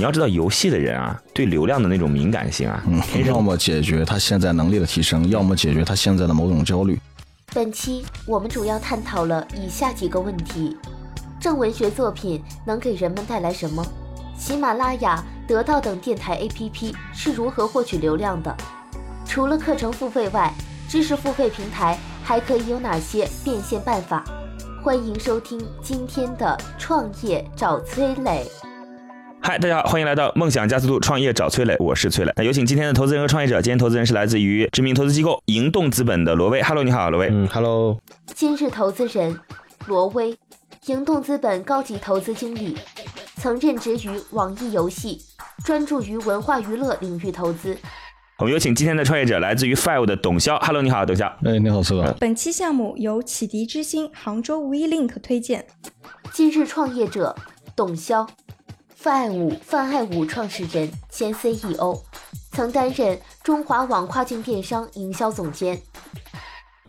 你要知道，游戏的人啊，对流量的那种敏感性啊，嗯，要么解决他现在能力的提升，要么解决他现在的某种焦虑。本期我们主要探讨了以下几个问题：正文学作品能给人们带来什么？喜马拉雅、得到等电台 APP 是如何获取流量的？除了课程付费外，知识付费平台还可以有哪些变现办法？欢迎收听今天的创业找崔磊。嗨，大家好，欢迎来到梦想加速度创业找崔磊，我是崔磊。那有请今天的投资人和创业者。今天投资人是来自于知名投资机构盈动资本的罗威。Hello，你好，罗威。嗯，Hello。今日投资人罗威，盈动资本高级投资经理，曾任职于网易游戏，专注于文化娱乐领域投资。我们有请今天的创业者，来自于 Five 的董潇。Hello，你好，董潇。哎，你好，崔哥。本期项目由启迪之星杭州 WeLink 推荐。今日创业者董潇。范爱武，范爱武创始人兼 CEO，曾担任中华网跨境电商营销总监。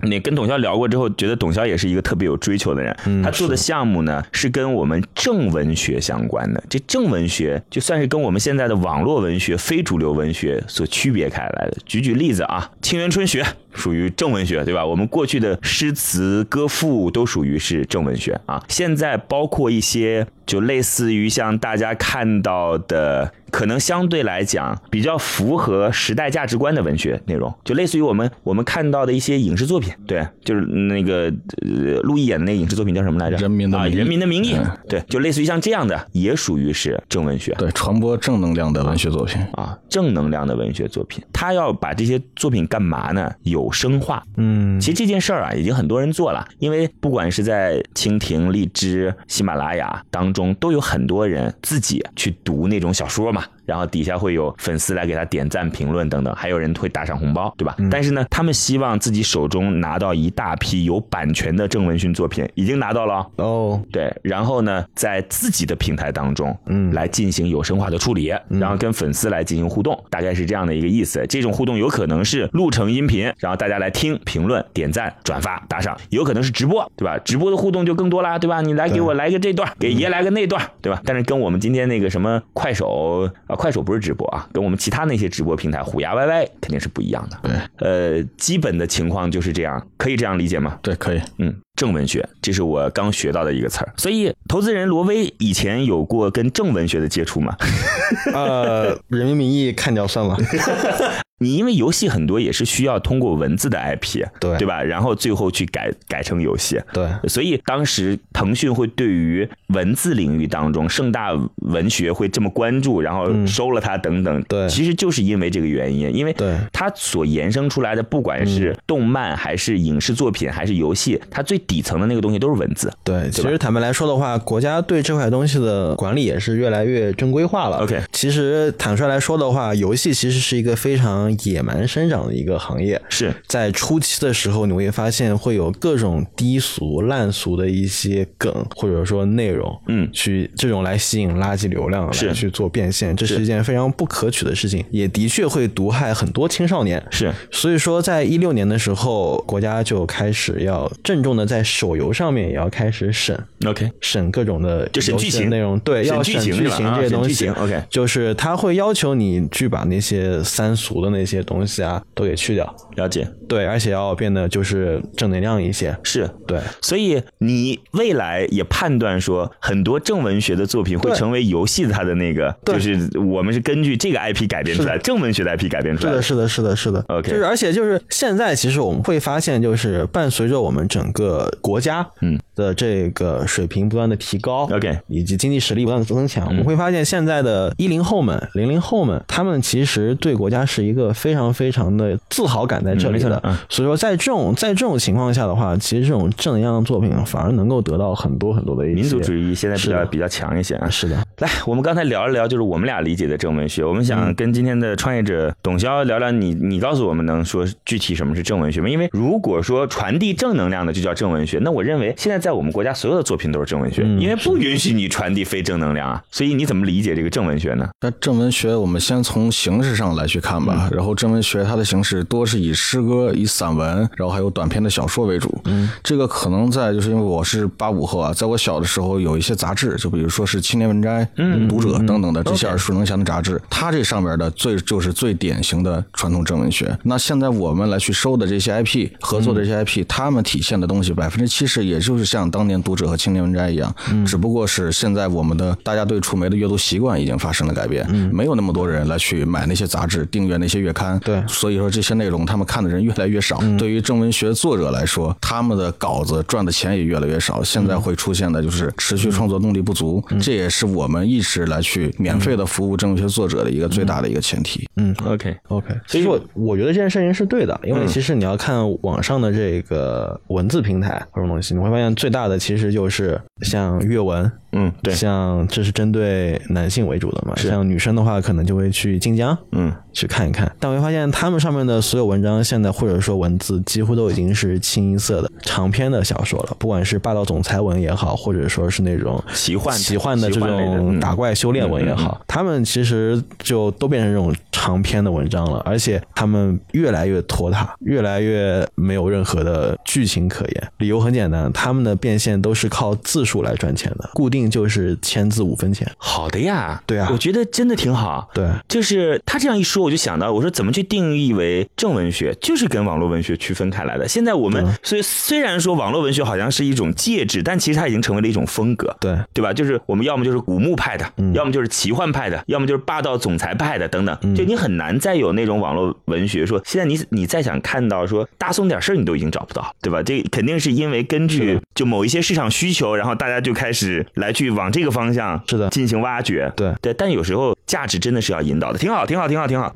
你跟董潇聊过之后，觉得董潇也是一个特别有追求的人。他做的项目呢，是跟我们正文学相关的。这正文学就算是跟我们现在的网络文学、非主流文学所区别开来的。举举例子啊，沁园春学。属于正文学，对吧？我们过去的诗词歌赋都属于是正文学啊。现在包括一些，就类似于像大家看到的，可能相对来讲比较符合时代价值观的文学内容，就类似于我们我们看到的一些影视作品，对，就是那个呃，陆毅演的那个影视作品叫什么来着？人民的啊，人民的名义，对，就类似于像这样的，也属于是正文学，对，传播正能量的文学作品。啊，正能量的文学作品，他要把这些作品干嘛呢？有有声化，嗯，其实这件事儿啊，已经很多人做了，因为不管是在蜻蜓、荔枝、喜马拉雅当中，都有很多人自己去读那种小说嘛。дома. 然后底下会有粉丝来给他点赞、评论等等，还有人会打赏红包，对吧？但是呢，他们希望自己手中拿到一大批有版权的郑文勋作品，已经拿到了哦。对，然后呢，在自己的平台当中，嗯，来进行有声化的处理，然后跟粉丝来进行互动，大概是这样的一个意思。这种互动有可能是录成音频，然后大家来听、评论、点赞、转发、打赏；有可能是直播，对吧？直播的互动就更多啦，对吧？你来给我来个这段，给爷来个那段，对吧？但是跟我们今天那个什么快手啊。快手不是直播啊，跟我们其他那些直播平台虎牙 YY 肯定是不一样的。对，呃，基本的情况就是这样，可以这样理解吗？对，可以。嗯，正文学，这是我刚学到的一个词儿。所以，投资人罗威以前有过跟正文学的接触吗？呃，人民名义看掉算吗？你因为游戏很多也是需要通过文字的 IP，对对吧？然后最后去改改成游戏，对。所以当时腾讯会对于文字领域当中盛大文学会这么关注，然后收了它等等，对，其实就是因为这个原因，因为它所延伸出来的不管是动漫还是影视作品还是游戏，它最底层的那个东西都是文字。对，其实坦白来说的话，国家对这块东西的管理也是越来越正规化了。OK，其实坦率来说的话，游戏其实是一个非常。野蛮生长的一个行业，是。在初期的时候，你会发现会有各种低俗、烂俗的一些梗，或者说内容，嗯，去这种来吸引垃圾流量来去做变现，这是一件非常不可取的事情，也的确会毒害很多青少年。是，所以说，在一六年的时候，国家就开始要郑重的在手游上面也要开始审，OK，审各种的就审剧情。内容，对，要审剧情这些东西，OK，就是他会要求你去把那些三俗的那。那些东西啊，都给去掉。了解，对，而且要变得就是正能量一些。是。对，所以你未来也判断说，很多正文学的作品会成为游戏它的那个，就是我们是根据这个 IP 改编出来，正文学的 IP 改编出来。是的，是的，是的，是的。OK，就是而且就是现在，其实我们会发现，就是伴随着我们整个国家，嗯，的这个水平不断的提高，OK，以及经济实力不断的增强，我们会发现现在的一零后们、零零后们，他们其实对国家是一个非常非常的自豪感在这里的。所以说，在这种在这种情况下的话，其实这种正能量的作品反而能够得到很多很多的民族主义现在比较比较强一些啊。是的，来，我们刚才聊一聊，就是我们俩理解的正文学。我们想跟今天的创业者董潇聊聊，你你告诉我们能说具体什么是正文学吗？因为如果说传递正能量的就叫正文学，那我认为现在在我们国家所有的作品都是正文学，因为不允许你传递非正能量啊。所以你怎么理解这个正文学呢？那正文学，我们先从形式上来去看吧。然后正文学它的形式多是以诗歌、以散文，然后还有短篇的小说为主。嗯，这个可能在就是因为我是八五后啊，在我小的时候有一些杂志，就比如说是《青年文摘》、《读者》等等的这些耳熟能详的杂志，它这上面的最就是最典型的传统正文学。那现在我们来去收的这些 IP 合作的这些 IP，他们体现的东西百分之七十也就是像当年《读者》和《青年文摘》一样，只不过是现在我们的大家对触媒的阅读习惯已经发生了改变，没有那么多人来去买那些杂志、订阅那些月刊。对，所以说这些内容他们看的人越来越少。对于正文学作者来说，他们的稿子赚的钱也越来越少。现在会出现的就是持续创作动力不足，这也是我们一直来去免费的服务正文学作者的一个最大的一个前提。嗯，OK OK。所以我我觉得这件事情是对的，因为其实你要看网上的这个文字平台或者东西，你会发现最大的其实就是像阅文。嗯，对，像这是针对男性为主的嘛，像女生的话，可能就会去晋江，嗯，去看一看。但我会发现他们上面的所有文章，现在或者说文字，几乎都已经是清一色的长篇的小说了，不管是霸道总裁文也好，或者说是那种奇幻奇幻的这种打怪修炼文也好，他们其实就都变成这种长篇的文章了，而且他们越来越拖沓，越来越没有任何的剧情可言。理由很简单，他们的变现都是靠字数来赚钱的，固定。就是签字五分钱，好的呀，对啊，我觉得真的挺好。对，就是他这样一说，我就想到，我说怎么去定义为正文学，就是跟网络文学区分开来的。现在我们所以虽然说网络文学好像是一种介质，但其实它已经成为了一种风格，对对吧？就是我们要么就是古墓派的，要么就是奇幻派的，要么就是霸道总裁派的等等。就你很难再有那种网络文学说，现在你你再想看到说大宋点事儿，你都已经找不到，对吧？这肯定是因为根据就某一些市场需求，然后大家就开始来。去往这个方向是的进行挖掘，对对，但有时候价值真的是要引导的，挺好，挺好，挺好，挺好。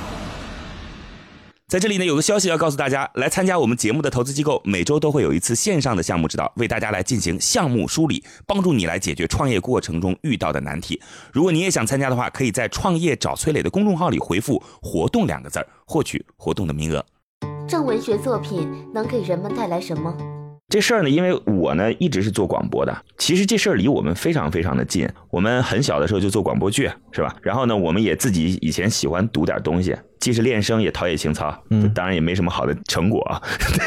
在这里呢，有个消息要告诉大家：来参加我们节目的投资机构，每周都会有一次线上的项目指导，为大家来进行项目梳理，帮助你来解决创业过程中遇到的难题。如果你也想参加的话，可以在“创业找崔磊”的公众号里回复“活动”两个字儿，获取活动的名额。正文学作品能给人们带来什么？这事儿呢，因为我呢一直是做广播的，其实这事儿离我们非常非常的近。我们很小的时候就做广播剧，是吧？然后呢，我们也自己以前喜欢读点东西。既是练声也陶冶情操，嗯，当然也没什么好的成果。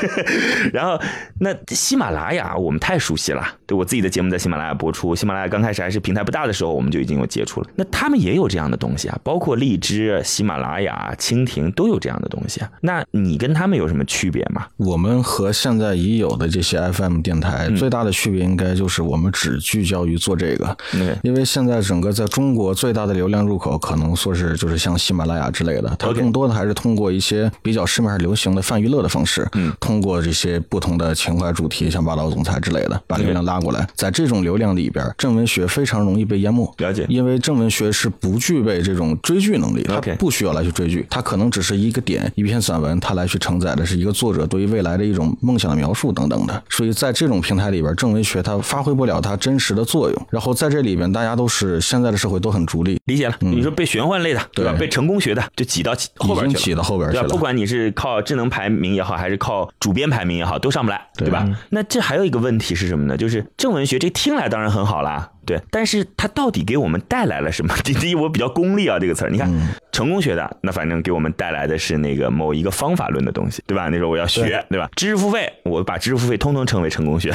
然后那喜马拉雅我们太熟悉了，对我自己的节目在喜马拉雅播出。喜马拉雅刚开始还是平台不大的时候，我们就已经有接触了。那他们也有这样的东西啊，包括荔枝、喜马拉雅、蜻蜓都有这样的东西啊。那你跟他们有什么区别吗？我们和现在已有的这些 FM 电台最大的区别，应该就是我们只聚焦于做这个。对，因为现在整个在中国最大的流量入口，可能说是就是像喜马拉雅之类的，它。更多的还是通过一些比较市面上流行的泛娱乐的方式，嗯，通过这些不同的情怀主题，像霸道总裁之类的，把流量拉过来。在这种流量里边，正文学非常容易被淹没。了解，因为正文学是不具备这种追剧能力，它不需要来去追剧，它可能只是一个点，一篇散文，它来去承载的是一个作者对于未来的一种梦想的描述等等的。所以在这种平台里边，正文学它发挥不了它真实的作用。然后在这里边，大家都是现在的社会都很逐利，理解了。你说被玄幻类的，对吧？被成功学的，就挤到后边挤到。后边去了？不管你是靠智能排名也好，还是靠主编排名也好，都上不来，对吧？那这还有一个问题是什么呢？就是正文学这听来当然很好啦，对，但是它到底给我们带来了什么？第一，我比较功利啊，这个词儿，你看成功学的，那反正给我们带来的是那个某一个方法论的东西，对吧？那时候我要学，对吧？知识付费，我把知识付费通通称为成功学，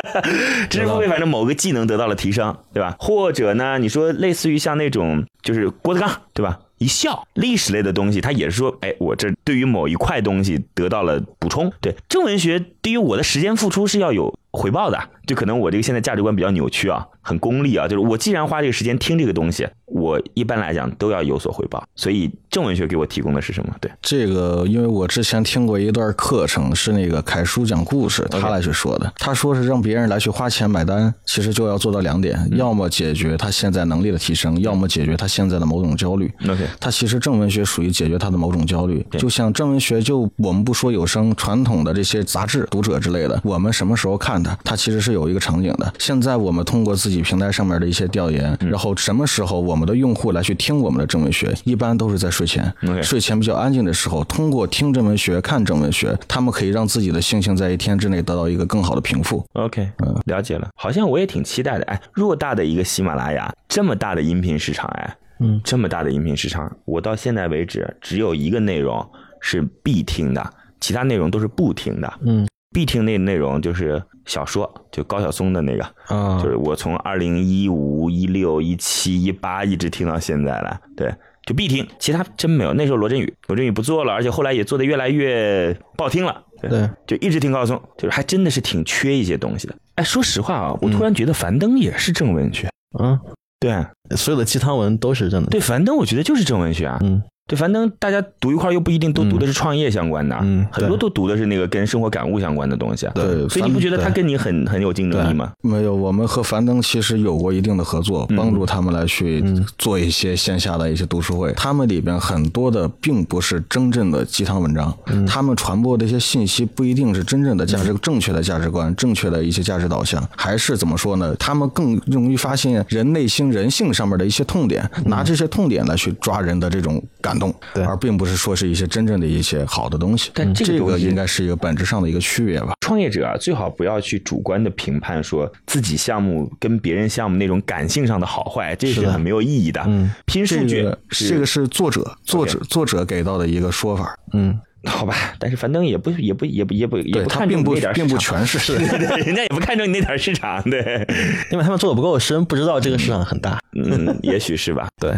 知识付费，反正某个技能得到了提升，对吧？或者呢，你说类似于像那种就是郭德纲，对吧？一笑，历史类的东西，他也是说，哎，我这对于某一块东西得到了补充。对正文学，对于我的时间付出是要有回报的。就可能我这个现在价值观比较扭曲啊，很功利啊，就是我既然花这个时间听这个东西，我一般来讲都要有所回报。所以正文学给我提供的是什么？对，这个，因为我之前听过一段课程，是那个凯叔讲故事，他来去说的。他说是让别人来去花钱买单，其实就要做到两点：要么解决他现在能力的提升，要么解决他现在的某种焦虑。OK 他其实正文学属于解决他的某种焦虑，就像正文学，就我们不说有声传统的这些杂志、读者之类的，我们什么时候看它，它其实是有一个场景的。现在我们通过自己平台上面的一些调研，然后什么时候我们的用户来去听我们的正文学，一般都是在睡前睡前比较安静的时候，通过听正文学、看正文学，他们可以让自己的心情在一天之内得到一个更好的平复。OK，了解了。好像我也挺期待的。哎，偌大的一个喜马拉雅，这么大的音频市场，哎，嗯，这么大的音频市场，我到现在为止只有一个内容是必听的，其他内容都是不听的。嗯，必听那内容就是小说，就高晓松的那个，啊就是我从二零一五、一六、一七、一八一直听到现在了。对。就必听，其他真没有。那时候罗振宇，罗振宇不做了，而且后来也做的越来越不好听了。对，就一直听高晓松，就是还真的是挺缺一些东西的。哎，说实话啊，我突然觉得樊登也是正文学。嗯，对所有的鸡汤文都是正的。对，樊登我觉得就是正文学啊。嗯，对，樊登大家读一块儿又不一定都读的是创业相关的，嗯很多都读的是那个跟生活感悟相关的东西啊。对所以你不觉得他跟你很很有竞争力吗？没有，我们和樊登其实有过一定的合作，嗯帮助他们来去做一些线下的一些读书会。他们里边很多的并不是真正的鸡汤文章，嗯他们传播的一些信息不一定是真正的价值、正确的价值观、正确的一些价值导向，还是怎么说呢？他们更容易发现人内心、人性上面的一些痛点，拿这些痛点来去抓人的这种感动，对而并不是说是一些真正的一些好的东西。但这个应该是一个本质上的一个区别吧。创业者啊，最好不要去主观的评判说自己项目跟别人项目那种感性上的好坏，这是很没有意义的。嗯，拼数据这个是作者作者作者给到的一个说法，嗯，好吧，但是樊登也不也不也不也不也不看并不并不你那点儿市场全是 人家也不看重你那点市场，对，因为他们做的不够深，不知道这个市场很大。嗯，也许是吧。对，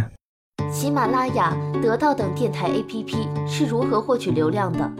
喜马拉雅、得到等电台 APP 是如何获取流量的？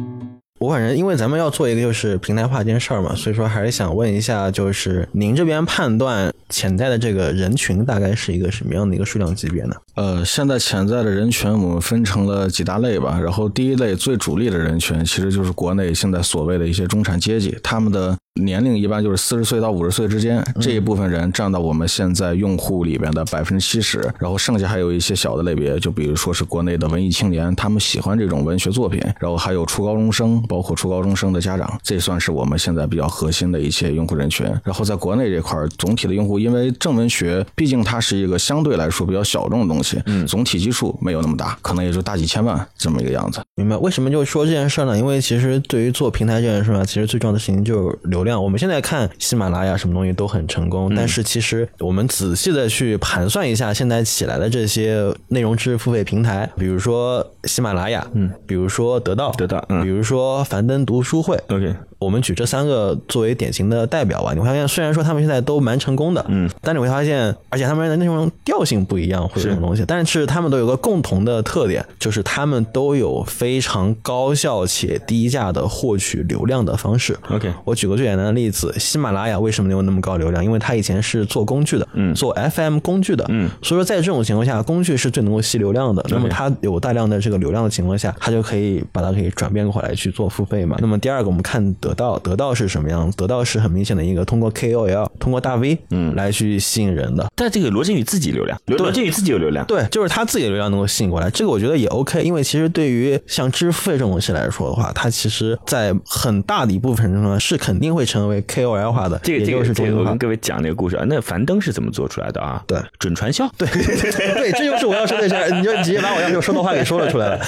我反正因为咱们要做一个就是平台化这件事儿嘛，所以说还是想问一下，就是您这边判断潜在的这个人群大概是一个什么样的一个数量级别呢？呃，现在潜在的人群我们分成了几大类吧。然后第一类最主力的人群，其实就是国内现在所谓的一些中产阶级，他们的年龄一般就是四十岁到五十岁之间，这一部分人占到我们现在用户里边的百分之七十。然后剩下还有一些小的类别，就比如说是国内的文艺青年，他们喜欢这种文学作品，然后还有初高中生，包括初高中生的家长，这算是我们现在比较核心的一些用户人群。然后在国内这块儿，总体的用户，因为正文学毕竟它是一个相对来说比较小众的东西，嗯，总体基数没有那么大，可能也就大几千万这么一个样子。明白？为什么就说这件事呢？因为其实对于做平台这件事儿呢，其实最重要的事情就是流量。我们现在看喜马拉雅什么东西都很成功，但是其实我们仔细的去盘算一下，现在起来的这些内容知识付费平台，比如说喜马拉雅，嗯，比如说得到，得到嗯比如说樊登读书会 OK 我们举这三个作为典型的代表吧，你会发现，虽然说他们现在都蛮成功的，嗯，但你会发现，而且他们的那种调性不一样，或者这种东西，但是他们都有个共同的特点，就是他们都有非常高效且低价的获取流量的方式。OK 我举个最简单的例子，喜马拉雅为什么能有那么高流量？因为它以前是做工具的，嗯做 FM 工具的，嗯，所以说在这种情况下，工具是最能够吸流量的。那么它有大量的这个流量的情况下，它就可以把它可以转变过来去做付费嘛。那么第二个，我们看得到，得到是什么样？得到是很明显的一个通过 KOL、通过大 V，嗯来去吸引人的。但这个罗振宇自己流量，罗罗振宇自己有流量，对，就是他自己的流量能够吸引过来，这个我觉得也 OK。因为其实对于像知识付费这种东西来说的话，它其实在很大的一部分人中是肯定会成为 KOL 化的，这个这也就是这个我跟。各位讲这个故事啊，那樊登是怎么做出来的啊？对，准传销，对 对，这就是我要说的事儿，你就直接把我要说的话给说了出来了。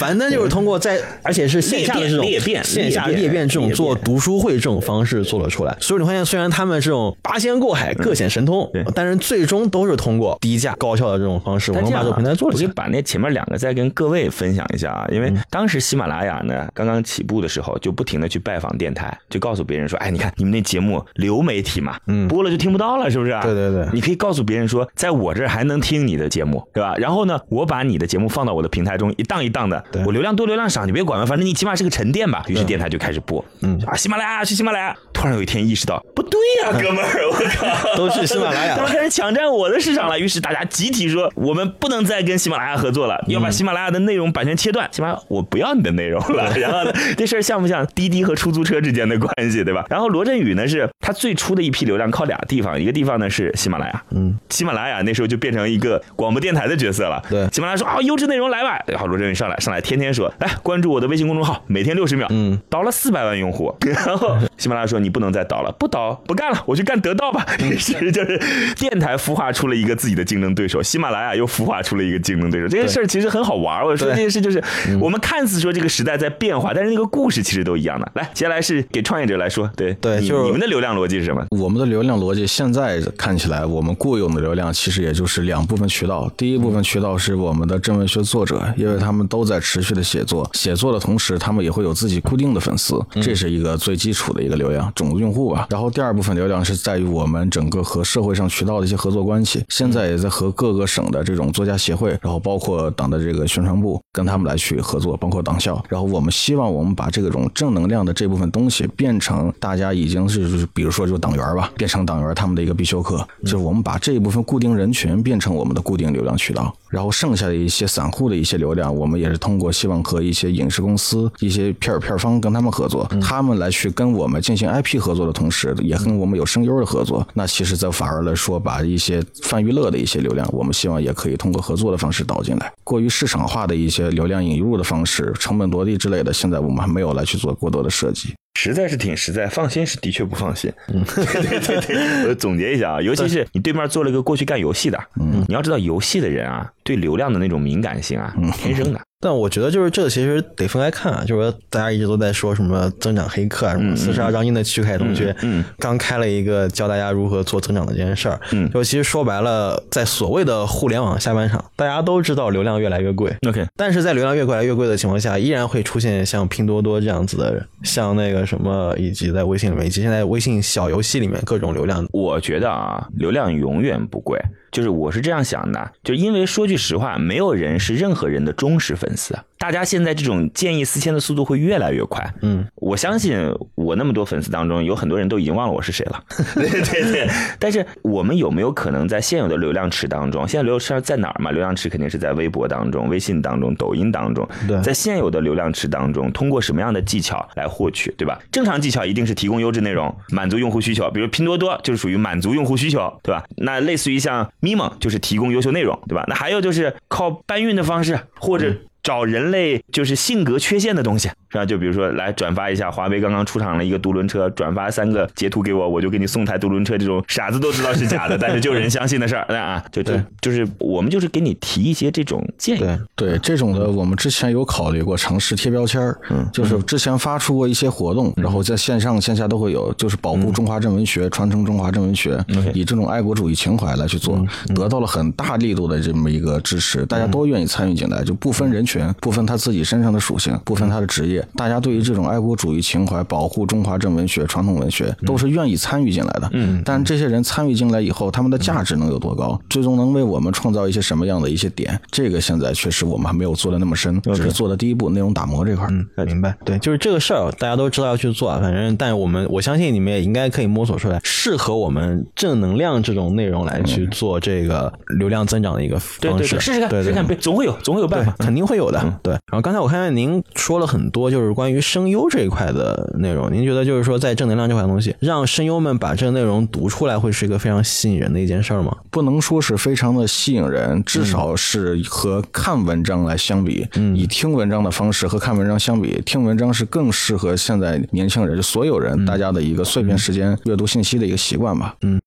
樊登就是通过在，而且是线下的这种裂变线下裂变这种裂读书会这种方式做了出来。所以你发现，虽然他们这种八仙过海、各显神通对，但是最终都是通过低价高效的这种方式，我但这样啊能把这个平台做了起来。我把那前面两个再跟各位分享一下啊，因为当时喜马拉雅呢刚刚起步的时候，就不停的去拜访电台，就告诉别人说，哎，你看你们那节目流媒体嘛，嗯播了就听不到了，是不是？对对对你可以告诉别人说，在我这儿还能听你的节目，对吧？然后呢，我把你的节目放到我的平台中，一档一档的，我流量多流量少你别管了，反正你起码是个沉淀吧。于是电台就开始播，嗯啊，喜马拉雅去喜马拉雅。突然有一天意识到，不对呀、哥们儿，我靠，都去喜马拉雅他们开始抢占我的市场了。于是大家集体说，我们不能再跟喜马拉雅合作了，要把喜马拉雅的内容版权切断。喜马拉雅，我不要你的内容了。然后呢，这事儿像不像滴滴和出租车之间的关系，对吧？然后罗振宇呢，是他最初的一批流量靠俩地方，一个地方呢是喜马拉雅，嗯，喜马拉雅那时候就变成一个广播电台的角色了。对喜马拉雅说啊，优质内容来吧，然后罗振宇上来上来天天说，来关注我的微信公众号，每天六十秒，嗯，导了四百万用户。然后喜马拉雅说你不能再倒了，不倒不干了，我去干得到吧。于 是就是电台孵化出了一个自己的竞争对手，喜马拉雅又孵化出了一个竞争对手。这件事儿其实很好玩。我说这件事就是我们看似说这个时代在变化，但是那个故事其实都一样的。来，接下来是给创业者来说，对你对就是你们的流量逻辑是什么？我们的流量逻辑现在看起来，我们固有的流量其实也就是两部分渠道。第一部分渠道是我们的真文学作者，因为他们都在持续的写作，写作的同时，他们也会有自己固定的粉丝，这是一个最基础的一个流量，种子用户吧。然后第二部分流量是在于我们整个和社会上渠道的一些合作关系，现在也在和各个省的这种作家协会，然后包括党的这个宣传部，跟他们来去合作，包括党校。然后我们希望我们把这种正能量的这部分东西变成大家已经是比如说就党员吧，变成党员他们的一个必修课，就是我们把这一部分固定人群变成我们的固定流量渠道，然后剩下的一些散户的一些流量，我们也是通过希望和一些影视公司、一些片儿片儿方跟他们合作，他们来去跟我们进行 IP 合作的同时，也跟我们有声优的合作。那其实，在反而来说，把一些泛娱乐的一些流量，我们希望也可以通过合作的方式导进来。过于市场化的一些流量引入的方式，成本落地之类的，现在我们还没有来去做过多的设计。实在是挺实在，放心是的确不放心。嗯，对对对，我总结一下啊，尤其是你对面做了一个过去干游戏的，嗯，你要知道游戏的人啊，对流量的那种敏感性啊，天生的。但我觉得就是这个其实得分开看啊，就是说大家一直都在说什么增长黑客啊，什么四十二章经的曲凯同学，嗯刚开了一个教大家如何做增长的这件事儿，嗯就其实说白了，在所谓的互联网下半场，大家都知道流量越来越贵，OK，但是在流量越来越贵的情况下，依然会出现像拼多多这样子的人，像那个什么，以及在微信里面，以及现在微信小游戏里面各种流量，我觉得啊，流量永远不贵。就是我是这样想的，就因为说句实话，没有人是任何人的忠实粉丝。大家现在这种见异思迁的速度会越来越快。嗯，我相信我那么多粉丝当中，有很多人都已经忘了我是谁了。对对对。但是我们有没有可能在现有的流量池当中，现在流量池在哪儿嘛？流量池肯定是在微博当中、微信当中、抖音当中。对在现有的流量池当中，通过什么样的技巧来获取，对吧？正常技巧一定是提供优质内容，满足用户需求。比如拼多多就是属于满足用户需求，对吧？那类似于像咪蒙就是提供优秀内容，对吧？那还有就是靠搬运的方式，或者找人类就是性格缺陷的东西，是吧？就比如说来转发一下华为刚刚出厂了一个独轮车，转发三个截图给我，我就给你送台独轮车。这种傻子都知道是假的，但是就有人相信的事儿，那啊，就就就是我们就是给你提一些这种建议。对，对这种的，我们之前有考虑过尝试贴标签儿，嗯，就是之前发出过一些活动，然后在线上线下都会有，就是保护中华正文学，传承中华正文学，以这种爱国主义情怀来去做，得到了很大力度的这么一个支持，大家都愿意参与进来，就不分人群，不分他自己身上的属性，不分他的职业，大家对于这种爱国主义情怀、保护中华正文学、传统文学，都是愿意参与进来的。嗯，但这些人参与进来以后，他们的价值能有多高？最终能为我们创造一些什么样的一些点？这个现在确实我们还没有做的那么深，只是做的第一步，内容打磨这块儿。嗯，明白。对，就是这个事儿，大家都知道要去做，反正，但我们我相信你们也应该可以摸索出来适合我们正能量这种内容来去做这个流量增长的一个方式。对对对，试试看，试试看，总会有，总会有办法，。肯定会有的。对，然后刚才我看见您说了很多，就是关于声优这一块的内容。您觉得就是说，在正能量这块东西，让声优们把这个内容读出来，会是一个非常吸引人的一件事儿吗？不能说是非常的吸引人，至少是和看文章来相比，嗯以听文章的方式和看文章相比，听文章是更适合现在年轻人，就所有人大家的一个碎片时间阅读信息的一个习惯吧。嗯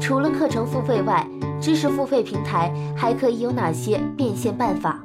除了课程付费外，知识付费平台还可以有哪些变现办法？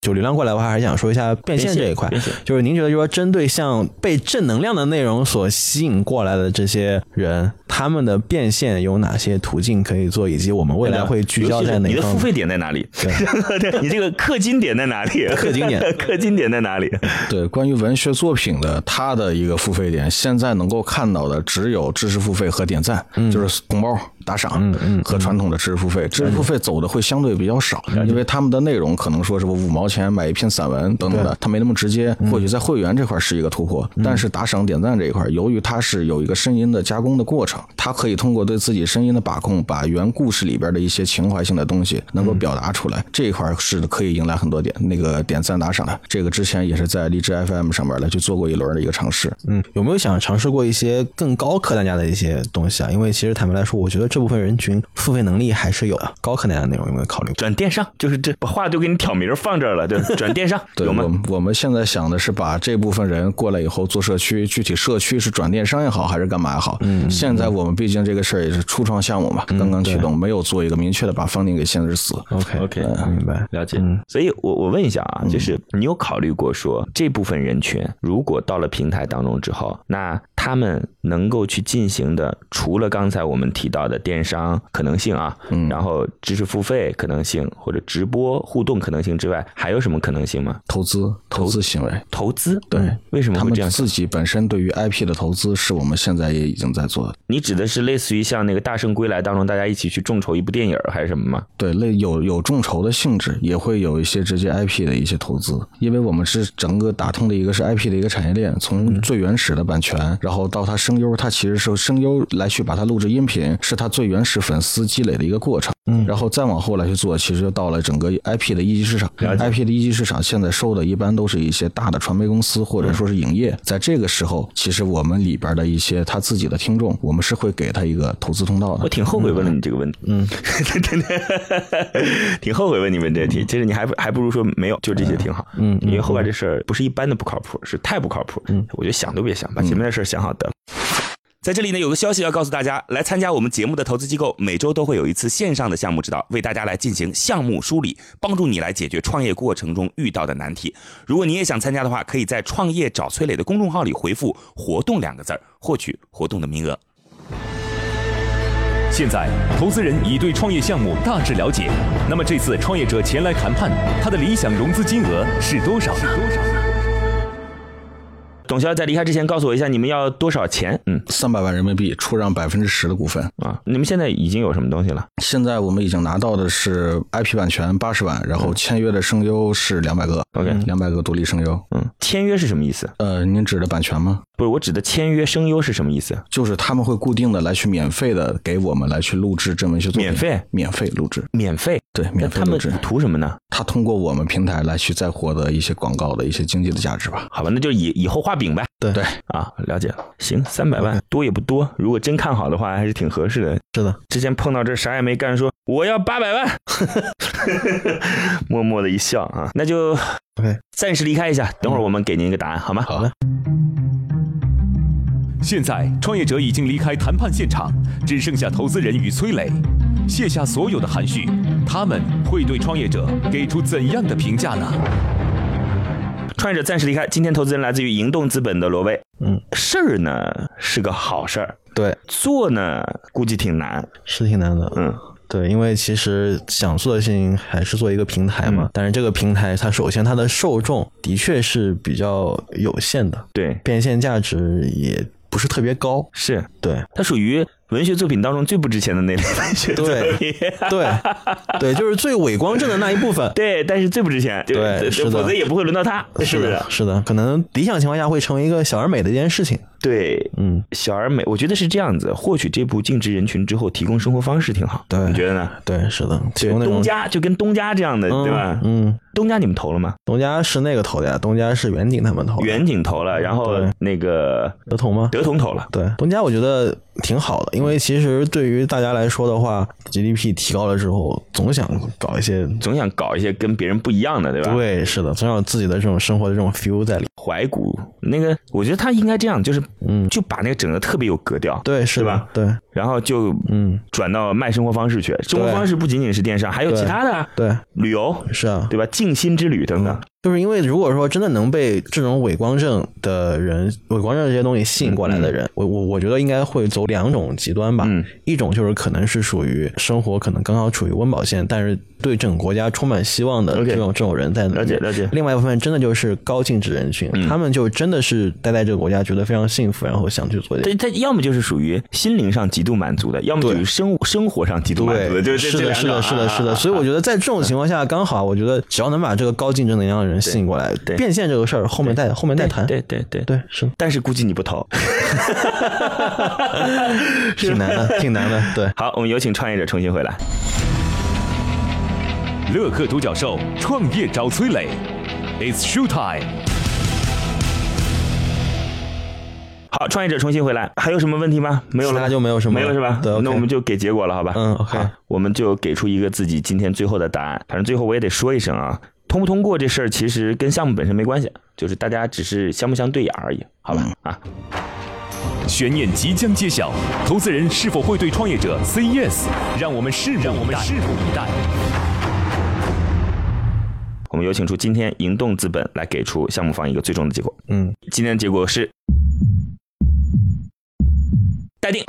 就流量过来的话，还是想说一下变现这一块，就是您觉得，就说针对像被正能量的内容所吸引过来的这些人，他们的变现有哪些途径可以做，以及我们未来会聚焦在哪？你的付费点在哪里？对，你这个氪金点在哪里？氪金点 氪金点在哪里？对，关于文学作品的它的一个付费点，现在能够看到的只有知识付费和点赞，就是红包。打赏和传统的知识付费，知识付费走的会相对比较少，因为他们的内容可能说是我五毛钱买一篇散文等等的，它没那么直接。或许在会员这块是一个突破，但是打赏点赞这一块，由于它是有一个声音的加工的过程，它可以通过对自己声音的把控，把原故事里边的一些情怀性的东西能够表达出来，这一块是可以迎来很多点那个点赞打赏的。这个之前也是在荔枝 FM 上面来去做过一轮的一个尝试。嗯，有没有想尝试过一些更高客单价的一些东西啊？因为其实坦白来说，我觉得这部分人群付费能力还是有的。高客单价内容有没有考虑？转电商就是这把话都给你挑明放这儿了，对，转电商对有吗？我我们现在想的是把这部分人过来以后做社区，具体社区是转电商也好，还是干嘛也好。嗯，现在我们毕竟这个事儿也是初创项目嘛，刚刚启动，没有做一个明确的把方定给限制死。OK OK，明白。了解。嗯所以我我问一下啊，就是你有考虑过说这部分人群如果到了平台当中之后，那他们能够去进行的，除了刚才我们提到的电商可能性啊，嗯，然后知识付费可能性或者直播互动可能性之外，还有什么可能性吗？投资投资行为，投资对，为什么他们会这样想？自己本身对于 IP 的投资，是我们现在也已经在做的。你指的是类似于像那个《大圣归来》当中大家一起去众筹一部电影还是什么吗？对，类有有众筹的性质，也会有一些直接 IP 的一些投资，因为我们是整个打通的一个是 IP 的一个产业链，从最原始的版权，然后到它声优，它其实是声优来去把它录制音频，是它最原始粉丝积累的一个过程，嗯，然后再往后来去做，其实就到了整个 IP 的一级市场，IP 的一级市场现在收的一般都是一些大的传媒公司或者说是影业，在这个时候，其实我们里边的一些他自己的听众，我们是会给他一个投资通道的我。挺后悔问了你这个问题，嗯，真的，挺后悔问你问这题。其实你还不还不如说没有，就这些挺好，嗯，因为后边这事儿不是一般的不靠谱，是太不靠谱。嗯，我觉得想都别想，把前面的事儿想好得了。在这里呢，有个消息要告诉大家，来参加我们节目的投资机构，每周都会有一次线上的项目指导，为大家来进行项目梳理，帮助你来解决创业过程中遇到的难题。如果你也想参加的话，可以在“创业找崔磊”的公众号里回复“活动”两个字儿，获取活动的名额。现在，投资人已对创业项目大致了解。那么这次创业者前来谈判，他的理想融资金额是多少？是多少？董潇在离开之前告诉我一下，你们要多少钱？嗯三百万人民币出让百分之十的股份，啊，你们现在已经有什么东西了？现在我们已经拿到的是 IP 版权八十万，然后签约的声优是两百个 OK 两百个独立声优。嗯，签约是什么意思？呃，您指的版权吗？不是，我指的签约声优是什么意思？就是他们会固定的来去免费的给我们来去录制真文学作品，免费免费录制，免费？对，那他们免费录制。图什么呢？他通过我们平台来去再获得一些广告的一些经济的价值吧。好吧，那就以以后画饼呗。对对，啊，了解了。行，三百万多也不多，如果真看好的话，还是挺合适的。是的，之前碰到这啥也没干，说我要八百万，默默的一笑啊，那就 OK 暂时离开一下，等会儿我们给您一个答案，好吗？好的。现在，创业者已经离开谈判现场，只剩下投资人与崔磊。卸下所有的含蓄，他们会对创业者给出怎样的评价呢？创业者暂时离开。今天投资人来自于盈动资本的罗威。嗯，事儿呢是个好事儿，对，做呢估计挺难。是挺难的。嗯，对，因为其实想做的事情还是做一个平台嘛，但是这个平台它首先它的受众的确是比较有限的，对，变现价值也不是特别高。是对，它属于文学作品当中最不值钱的那类文学作品。对，对，就是最伪光正的那一部分。对，但是最不值钱，对是的否则也不会轮到他，是不是的？，是的，可能理想情况下会成为一个小而美的一件事情。对，嗯，小而美，我觉得是这样子。获取这部净值人群之后，提供生活方式挺好。对你觉得呢？对，是的，提，供东家就跟东家这样的，嗯对吧？嗯，东家你们投了吗？东家是那个投的呀，东家是远景他们投的，远景投了，然后那个德同吗？德同投了。对，东家我觉得挺好的，因为其实对于大家来说的话，GDP 提高了之后，总想搞一些，总想搞一些跟别人不一样的，对吧？对，是的，总想有自己的这种生活的这种 feel 在里。怀古那个，我觉得他应该这样，就是嗯就把那个整的特别有格调，对，是吧？对然后就嗯转到卖生活方式去。生活方式不仅仅是电商，还有其他的啊对，旅游，是啊，对吧？静心之旅等等。就是因为如果说真的能被这种伪光正的人、伪光正这些东西吸引过来的人，我我我觉得应该会走两种极端吧。嗯。一种就是可能是属于生活可能刚好处于温饱线，但是对整个国家充满希望的这种这种人在了解了解。另外一部分真的就是高净值人群，他们就真的是待在这个国家觉得非常幸福，然后想去做这他他要么就是属于心灵上极度满足的，要么就是生生活上极度满足的，对，就是是的，是的，是的，是的。所以我觉得在这种情况下，刚好，我觉得只要能把这个高净值能量的人吸引过来，对变现这个事儿后面再后面再谈。对对对对，是但是估计你不投。挺难的，挺难的。对，好，我们有请创业者重新回来。乐客独角兽创业找崔磊，It's show time。好，创业者重新回来，还有什么问题吗？没有了那，就没有什么了没了是吧？那我们就给结果了，好吧？嗯，OK 好我们就给出一个自己今天最后的答案。反正最后我也得说一声啊，通不通过这事儿其实跟项目本身没关系，就是大家只是相不相对眼而已，好吧？啊，悬念即将揭晓，投资人是否会对创业者 say yes？让我们拭目让我们拭目以待。我们有请出今天银动资本来给出项目方一个最终的结果。嗯，今天的结果是待定。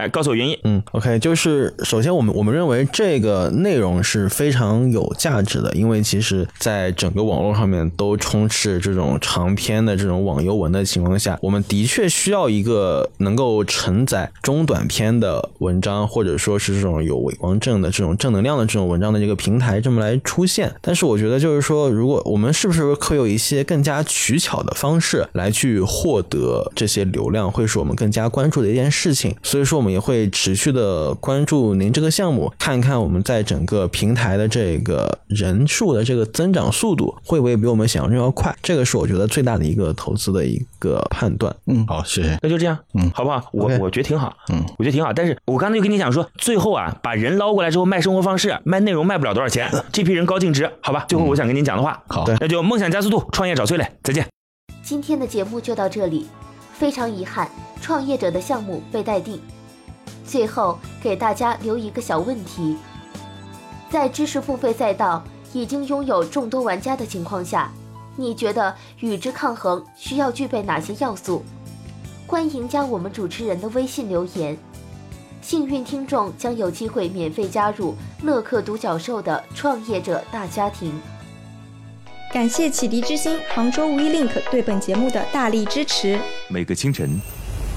哎，告诉我原因。嗯，OK，就是首先我们我们认为这个内容是非常有价值的，因为其实在整个网络上面都充斥这种长篇的这种网游文的情况下，我们的确需要一个能够承载中短篇的文章，或者说是这种有伪光正的这种正能量的这种文章的这个平台这么来出现。但是我觉得就是说，如果我们是不是可有一些更加取巧的方式来去获得这些流量，会是我们更加关注的一件事情。所以说，我们也会持续的关注您这个项目，看一看我们在整个平台的这个人数的这个增长速度会不会比我们想象中要快。这个是我觉得最大的一个投资的一个判断。嗯，好，谢谢。那就这样，嗯好不好？我我觉得挺好，嗯，我觉得挺好。但是我刚才就跟你讲说，最后啊，把人捞过来之后卖生活方式，卖内容卖不了多少钱，这批人高净值，好吧？最后我想跟您讲的话，好那就梦想加速度，创业找崔磊，再见。今天的节目就到这里，非常遗憾，创业者的项目被待定。最后给大家留一个小问题：在知识付费赛道已经拥有众多玩家的情况下，你觉得与之抗衡需要具备哪些要素？欢迎加我们主持人的微信留言，幸运听众将有机会免费加入乐客独角兽的创业者大家庭。感谢启迪之星、杭州无一 link 对本节目的大力支持。每个清晨，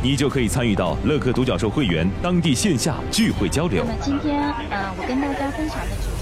你就可以参与到乐客独角兽会员当地线下聚会交流那。么今天，呃，我跟大家分享的主题